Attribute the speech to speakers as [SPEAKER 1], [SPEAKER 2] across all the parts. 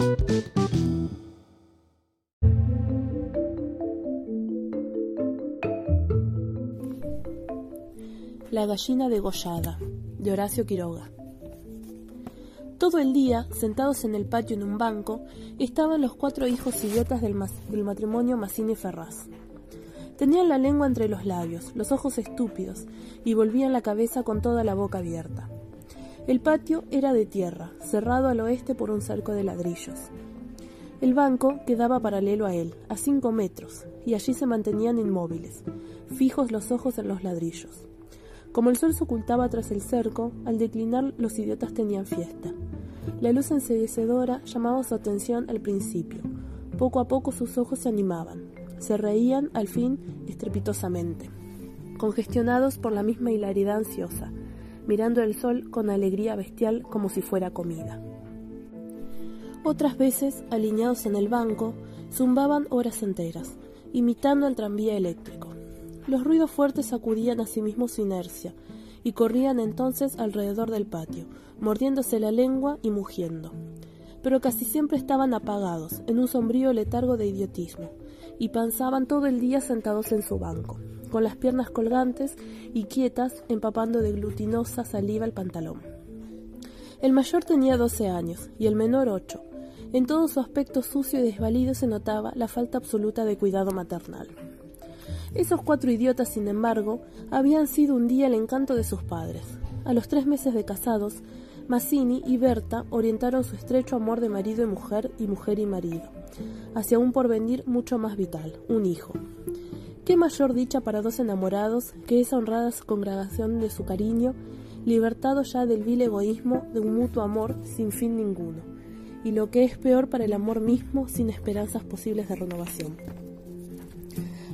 [SPEAKER 1] La gallina degollada, de Horacio Quiroga. Todo el día, sentados en el patio en un banco, estaban los cuatro hijos idiotas del, del matrimonio Massini Ferraz. Tenían la lengua entre los labios, los ojos estúpidos, y volvían la cabeza con toda la boca abierta. El patio era de tierra, cerrado al oeste por un cerco de ladrillos. El banco quedaba paralelo a él, a cinco metros, y allí se mantenían inmóviles, fijos los ojos en los ladrillos. Como el sol se ocultaba tras el cerco, al declinar los idiotas tenían fiesta. La luz enseguecedora llamaba su atención al principio. Poco a poco sus ojos se animaban. Se reían, al fin, estrepitosamente, congestionados por la misma hilaridad ansiosa, mirando el sol con alegría bestial como si fuera comida. Otras veces, alineados en el banco, zumbaban horas enteras, imitando al tranvía eléctrico. Los ruidos fuertes sacudían a sí mismos su inercia, y corrían entonces alrededor del patio, mordiéndose la lengua y mugiendo. Pero casi siempre estaban apagados, en un sombrío letargo de idiotismo, y pensaban todo el día sentados en su banco, con las piernas colgantes y quietas, empapando de glutinosa saliva el pantalón. El mayor tenía doce años y el menor ocho. En todo su aspecto sucio y desvalido se notaba la falta absoluta de cuidado maternal. Esos cuatro idiotas, sin embargo, habían sido un día el encanto de sus padres. A los tres meses de casados, Mazzini y Berta orientaron su estrecho amor de marido y mujer y mujer y marido hacia un porvenir mucho más vital, un hijo. ¿Qué mayor dicha para dos enamorados que esa honrada congregación de su cariño, libertado ya del vil egoísmo de un mutuo amor sin fin ninguno, y lo que es peor para el amor mismo sin esperanzas posibles de renovación?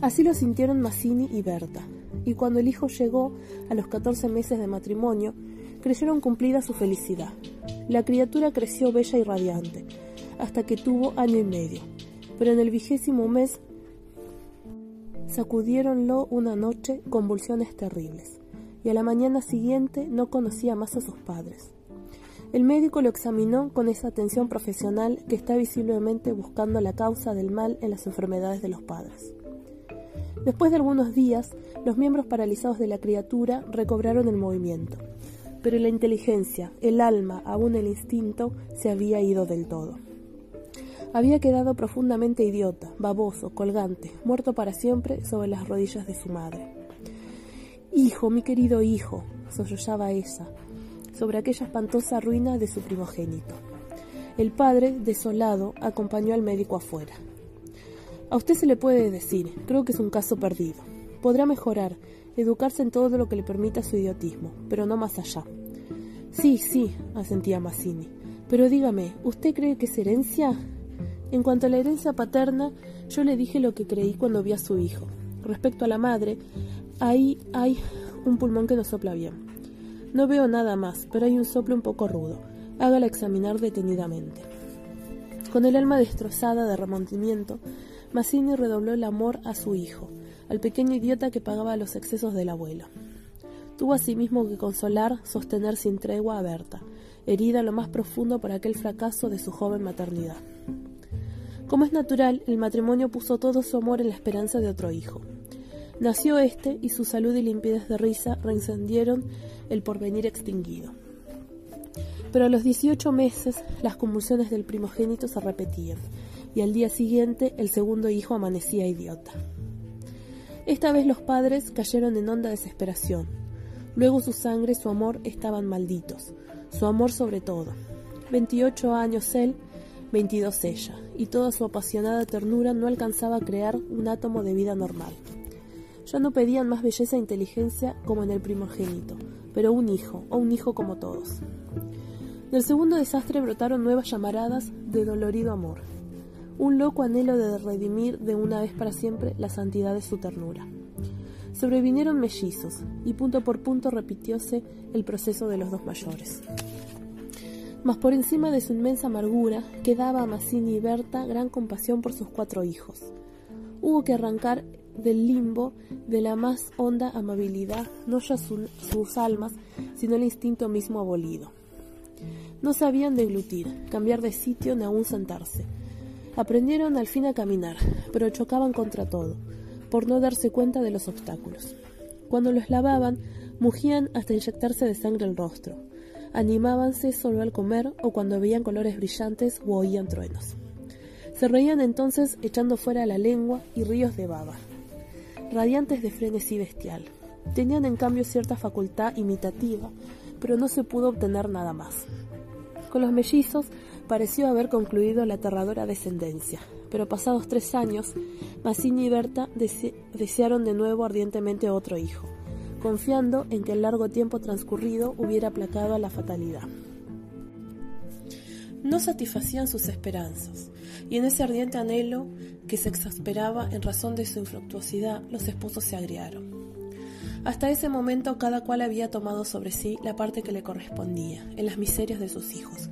[SPEAKER 1] Así lo sintieron Mazzini y Berta, y cuando el hijo llegó a los 14 meses de matrimonio, creyeron cumplida su felicidad. La criatura creció bella y radiante, hasta que tuvo año y medio, pero en el vigésimo mes sacudiéronlo una noche convulsiones terribles, y a la mañana siguiente no conocía más a sus padres. El médico lo examinó con esa atención profesional que está visiblemente buscando la causa del mal en las enfermedades de los padres. Después de algunos días, los miembros paralizados de la criatura recobraron el movimiento, pero la inteligencia, el alma, aún el instinto, se había ido del todo. Había quedado profundamente idiota, baboso, colgante, muerto para siempre sobre las rodillas de su madre. Hijo, mi querido hijo, sollozaba ella, sobre aquella espantosa ruina de su primogénito. El padre, desolado, acompañó al médico afuera. A usted se le puede decir, creo que es un caso perdido. Podrá mejorar, educarse en todo lo que le permita su idiotismo, pero no más allá. Sí, sí, asentía Mazzini. Pero dígame, ¿usted cree que es herencia? En cuanto a la herencia paterna, yo le dije lo que creí cuando vi a su hijo. Respecto a la madre, ahí hay un pulmón que no sopla bien. No veo nada más, pero hay un soplo un poco rudo. Hágala examinar detenidamente. Con el alma destrozada de remontimiento, Mazzini redobló el amor a su hijo, al pequeño idiota que pagaba los excesos del abuelo. Tuvo asimismo que consolar, sostener sin tregua a Berta, herida lo más profundo por aquel fracaso de su joven maternidad. Como es natural, el matrimonio puso todo su amor en la esperanza de otro hijo. Nació éste y su salud y limpidez de risa reencendieron el porvenir extinguido. Pero a los 18 meses las convulsiones del primogénito se repetían y al día siguiente el segundo hijo amanecía idiota. Esta vez los padres cayeron en honda desesperación. Luego su sangre y su amor estaban malditos, su amor sobre todo. Veintiocho años él, veintidós ella, y toda su apasionada ternura no alcanzaba a crear un átomo de vida normal. Ya no pedían más belleza e inteligencia como en el primogénito, pero un hijo, o un hijo como todos. Del segundo desastre brotaron nuevas llamaradas de dolorido amor un loco anhelo de redimir de una vez para siempre la santidad de su ternura. Sobrevinieron mellizos, y punto por punto repitióse el proceso de los dos mayores. Mas por encima de su inmensa amargura quedaba a Mazzini y Berta gran compasión por sus cuatro hijos. Hubo que arrancar del limbo de la más honda amabilidad no ya sus almas, sino el instinto mismo abolido. No sabían deglutir, cambiar de sitio ni aún sentarse. Aprendieron al fin a caminar, pero chocaban contra todo, por no darse cuenta de los obstáculos. Cuando los lavaban, mugían hasta inyectarse de sangre el rostro. Animábanse solo al comer o cuando veían colores brillantes o oían truenos. Se reían entonces echando fuera la lengua y ríos de baba, radiantes de frenesí bestial. Tenían en cambio cierta facultad imitativa, pero no se pudo obtener nada más. Con los mellizos pareció haber concluido la aterradora descendencia, pero pasados tres años, Mazzini y Berta desearon de nuevo ardientemente otro hijo, confiando en que el largo tiempo transcurrido hubiera aplacado a la fatalidad. No satisfacían sus esperanzas, y en ese ardiente anhelo que se exasperaba en razón de su infructuosidad, los esposos se agriaron. Hasta ese momento cada cual había tomado sobre sí la parte que le correspondía, en las miserias de sus hijos.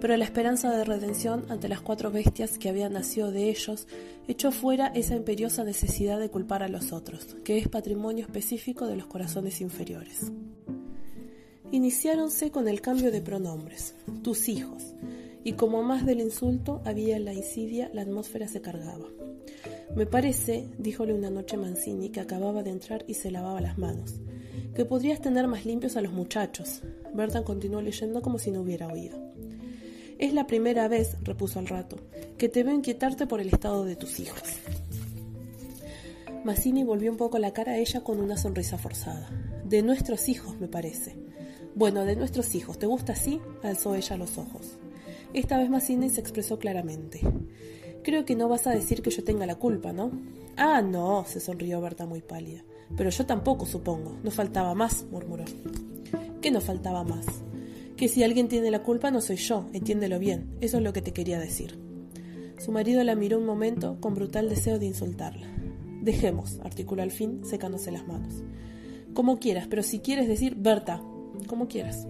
[SPEAKER 1] Pero la esperanza de redención ante las cuatro bestias que habían nacido de ellos echó fuera esa imperiosa necesidad de culpar a los otros, que es patrimonio específico de los corazones inferiores. Iniciáronse con el cambio de pronombres, tus hijos, y como más del insulto había la insidia, la atmósfera se cargaba. Me parece, díjole una noche Mancini, que acababa de entrar y se lavaba las manos, que podrías tener más limpios a los muchachos. Bertan continuó leyendo como si no hubiera oído. Es la primera vez, repuso al rato, que te veo inquietarte por el estado de tus hijos. Mazzini volvió un poco la cara a ella con una sonrisa forzada. De nuestros hijos, me parece. Bueno, de nuestros hijos. ¿Te gusta así? alzó ella los ojos. Esta vez Mazzini se expresó claramente. Creo que no vas a decir que yo tenga la culpa, ¿no? Ah, no, se sonrió Berta muy pálida. Pero yo tampoco, supongo. No faltaba más, murmuró. ¿Qué no faltaba más? Que si alguien tiene la culpa no soy yo, entiéndelo bien. Eso es lo que te quería decir. Su marido la miró un momento con brutal deseo de insultarla. Dejemos, articuló al fin, secándose las manos. Como quieras, pero si quieres decir Berta, como quieras.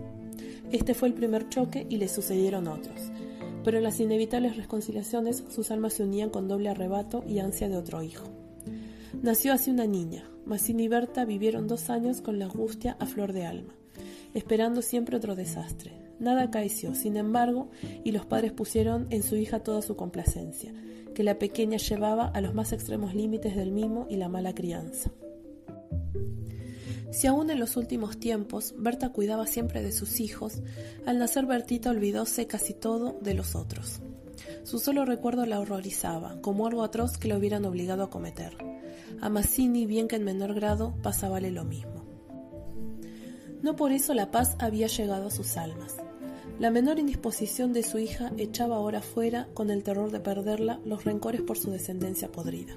[SPEAKER 1] Este fue el primer choque y le sucedieron otros pero en las inevitables reconciliaciones sus almas se unían con doble arrebato y ansia de otro hijo. Nació así una niña. Mazzini y Berta vivieron dos años con la angustia a flor de alma, esperando siempre otro desastre. Nada acaeció, sin embargo, y los padres pusieron en su hija toda su complacencia, que la pequeña llevaba a los más extremos límites del mimo y la mala crianza. Si aún en los últimos tiempos Berta cuidaba siempre de sus hijos, al nacer Bertita olvidóse casi todo de los otros. Su solo recuerdo la horrorizaba, como algo atroz que la hubieran obligado a cometer. A Mazzini, bien que en menor grado, pasábale lo mismo. No por eso la paz había llegado a sus almas. La menor indisposición de su hija echaba ahora fuera, con el terror de perderla, los rencores por su descendencia podrida.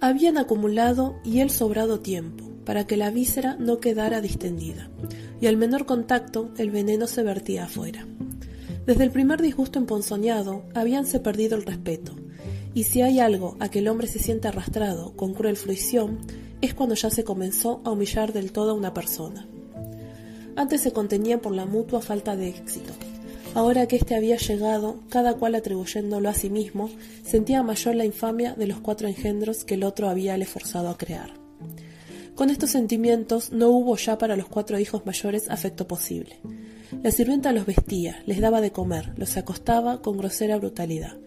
[SPEAKER 1] Habían acumulado y él sobrado tiempo, para que la víscera no quedara distendida, y al menor contacto el veneno se vertía afuera. Desde el primer disgusto emponzoñado habíanse perdido el respeto, y si hay algo a que el hombre se siente arrastrado con cruel fruición, es cuando ya se comenzó a humillar del todo a una persona. Antes se contenían por la mutua falta de éxito. Ahora que éste había llegado, cada cual atribuyéndolo a sí mismo, sentía mayor la infamia de los cuatro engendros que el otro había le forzado a crear. Con estos sentimientos no hubo ya para los cuatro hijos mayores afecto posible. La sirvienta los vestía, les daba de comer, los acostaba con grosera brutalidad.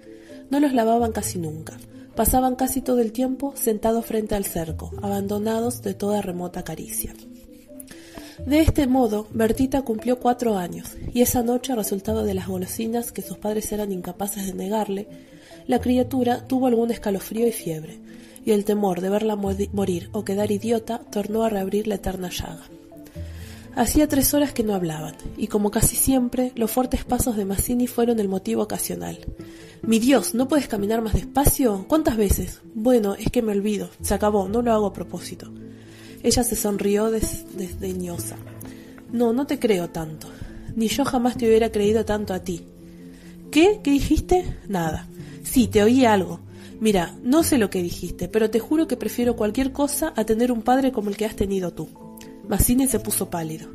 [SPEAKER 1] No los lavaban casi nunca. Pasaban casi todo el tiempo sentados frente al cerco, abandonados de toda remota caricia. De este modo, Bertita cumplió cuatro años, y esa noche, resultado de las golosinas que sus padres eran incapaces de negarle, la criatura tuvo algún escalofrío y fiebre, y el temor de verla morir o quedar idiota tornó a reabrir la eterna llaga. Hacía tres horas que no hablaban, y como casi siempre, los fuertes pasos de Mazzini fueron el motivo ocasional. Mi Dios, ¿no puedes caminar más despacio? ¿Cuántas veces? Bueno, es que me olvido. Se acabó, no lo hago a propósito. Ella se sonrió desdeñosa. No, no te creo tanto. Ni yo jamás te hubiera creído tanto a ti. ¿Qué? ¿Qué dijiste? Nada. Sí, te oí algo. Mira, no sé lo que dijiste, pero te juro que prefiero cualquier cosa a tener un padre como el que has tenido tú. Mazzini se puso pálido.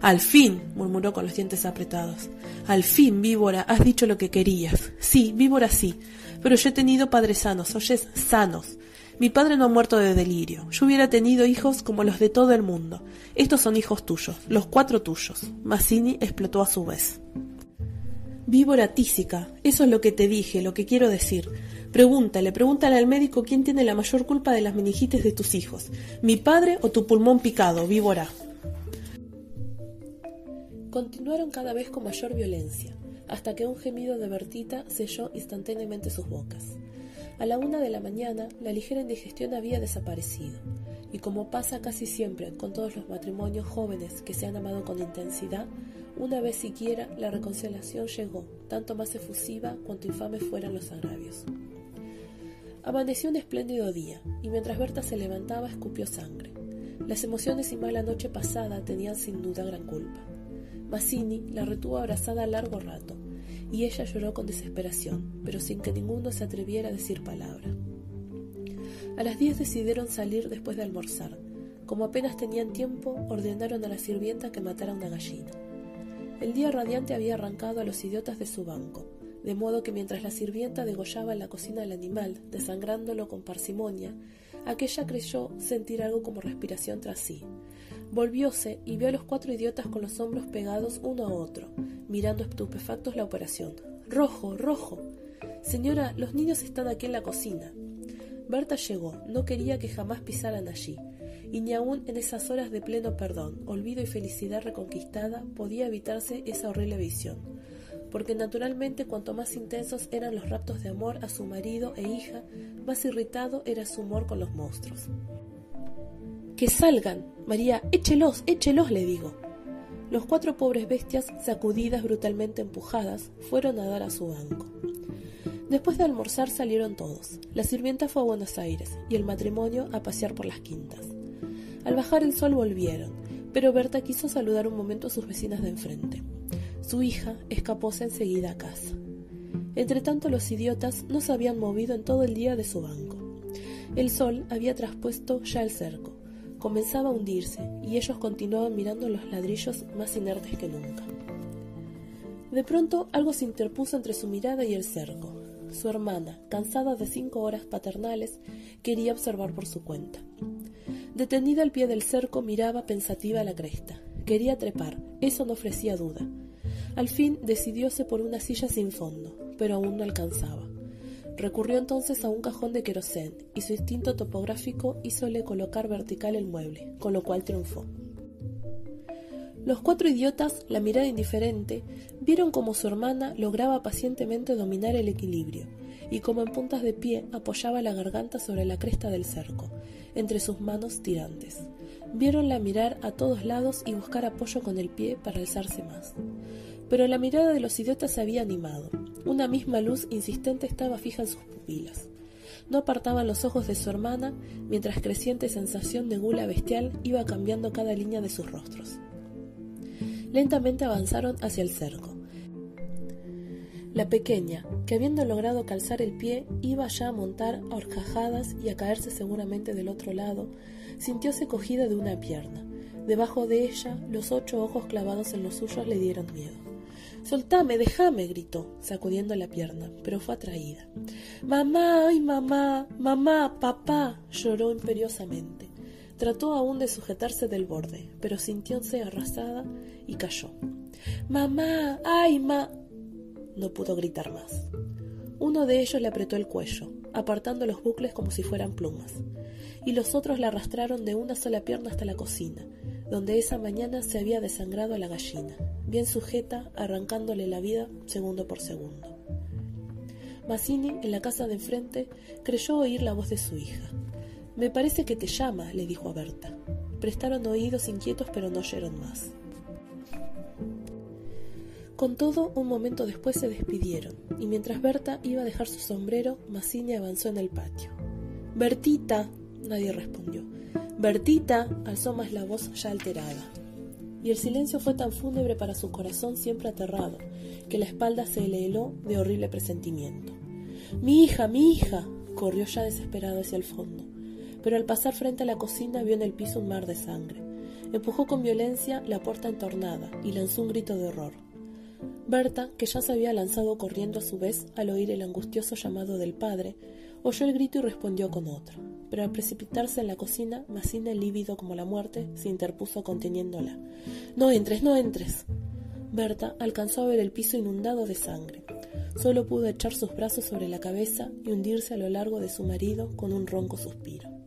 [SPEAKER 1] Al fin, murmuró con los dientes apretados. Al fin, víbora, has dicho lo que querías. Sí, víbora sí, pero yo he tenido padres sanos, oyes, sanos. Mi padre no ha muerto de delirio. Yo hubiera tenido hijos como los de todo el mundo. Estos son hijos tuyos, los cuatro tuyos. Mazzini explotó a su vez. Víbora tísica, eso es lo que te dije, lo que quiero decir. Pregúntale, pregúntale al médico quién tiene la mayor culpa de las meningitis de tus hijos, mi padre o tu pulmón picado, víbora. Continuaron cada vez con mayor violencia, hasta que un gemido de Bertita selló instantáneamente sus bocas. A la una de la mañana, la ligera indigestión había desaparecido, y como pasa casi siempre con todos los matrimonios jóvenes que se han amado con intensidad, una vez siquiera la reconciliación llegó, tanto más efusiva cuanto infames fueran los agravios. Amaneció un espléndido día, y mientras Berta se levantaba escupió sangre. Las emociones y mala noche pasada tenían sin duda gran culpa. Mazzini la retuvo abrazada largo rato, y ella lloró con desesperación, pero sin que ninguno se atreviera a decir palabra. A las diez decidieron salir después de almorzar. Como apenas tenían tiempo, ordenaron a la sirvienta que matara una gallina. El día radiante había arrancado a los idiotas de su banco, de modo que mientras la sirvienta degollaba en la cocina al animal, desangrándolo con parsimonia, aquella creyó sentir algo como respiración tras sí. Volvióse y vio a los cuatro idiotas con los hombros pegados uno a otro, mirando estupefactos la operación. Rojo, rojo. Señora, los niños están aquí en la cocina. Berta llegó, no quería que jamás pisaran allí, y ni aun en esas horas de pleno perdón, olvido y felicidad reconquistada podía evitarse esa horrible visión porque naturalmente cuanto más intensos eran los raptos de amor a su marido e hija, más irritado era su humor con los monstruos. Que salgan. María, échelos, échelos, le digo. Los cuatro pobres bestias, sacudidas, brutalmente empujadas, fueron a dar a su banco. Después de almorzar salieron todos. La sirvienta fue a Buenos Aires y el matrimonio a pasear por las quintas. Al bajar el sol volvieron, pero Berta quiso saludar un momento a sus vecinas de enfrente. Su hija escapóse enseguida a casa. Entretanto los idiotas no se habían movido en todo el día de su banco. El sol había traspuesto ya el cerco, comenzaba a hundirse y ellos continuaban mirando los ladrillos más inertes que nunca. De pronto algo se interpuso entre su mirada y el cerco. Su hermana, cansada de cinco horas paternales, quería observar por su cuenta. Detenida al pie del cerco miraba pensativa la cresta. Quería trepar, eso no ofrecía duda. Al fin decidióse por una silla sin fondo, pero aún no alcanzaba. Recurrió entonces a un cajón de querosén y su instinto topográfico hízole colocar vertical el mueble, con lo cual triunfó. Los cuatro idiotas, la mirada indiferente, vieron cómo su hermana lograba pacientemente dominar el equilibrio y como en puntas de pie apoyaba la garganta sobre la cresta del cerco, entre sus manos tirantes. Viéronla mirar a todos lados y buscar apoyo con el pie para alzarse más. Pero la mirada de los idiotas se había animado. Una misma luz insistente estaba fija en sus pupilas. No apartaban los ojos de su hermana, mientras creciente sensación de gula bestial iba cambiando cada línea de sus rostros. Lentamente avanzaron hacia el cerco. La pequeña, que habiendo logrado calzar el pie, iba ya a montar a horcajadas y a caerse seguramente del otro lado, sintióse cogida de una pierna. Debajo de ella, los ocho ojos clavados en los suyos le dieron miedo. Soltame, déjame, gritó, sacudiendo la pierna, pero fue atraída. Mamá, ay mamá, mamá, papá, lloró imperiosamente. Trató aún de sujetarse del borde, pero sintióse arrasada y cayó. Mamá, ay ma. No pudo gritar más. Uno de ellos le apretó el cuello, apartando los bucles como si fueran plumas, y los otros la arrastraron de una sola pierna hasta la cocina, donde esa mañana se había desangrado la gallina, bien sujeta, arrancándole la vida segundo por segundo. Mazzini, en la casa de enfrente, creyó oír la voz de su hija. Me parece que te llama, le dijo a Berta. Prestaron oídos inquietos, pero no oyeron más. Con todo, un momento después se despidieron, y mientras Berta iba a dejar su sombrero, Mazzini avanzó en el patio. Bertita. Nadie respondió. Bertita. alzó más la voz ya alterada y el silencio fue tan fúnebre para su corazón siempre aterrado, que la espalda se le heló de horrible presentimiento. Mi hija, mi hija. corrió ya desesperado hacia el fondo, pero al pasar frente a la cocina vio en el piso un mar de sangre. Empujó con violencia la puerta entornada y lanzó un grito de horror. Berta, que ya se había lanzado corriendo a su vez al oír el angustioso llamado del padre, Oyó el grito y respondió con otro, pero al precipitarse en la cocina, Macina, lívido como la muerte, se interpuso conteniéndola. No entres, no entres. Berta alcanzó a ver el piso inundado de sangre. Solo pudo echar sus brazos sobre la cabeza y hundirse a lo largo de su marido con un ronco suspiro.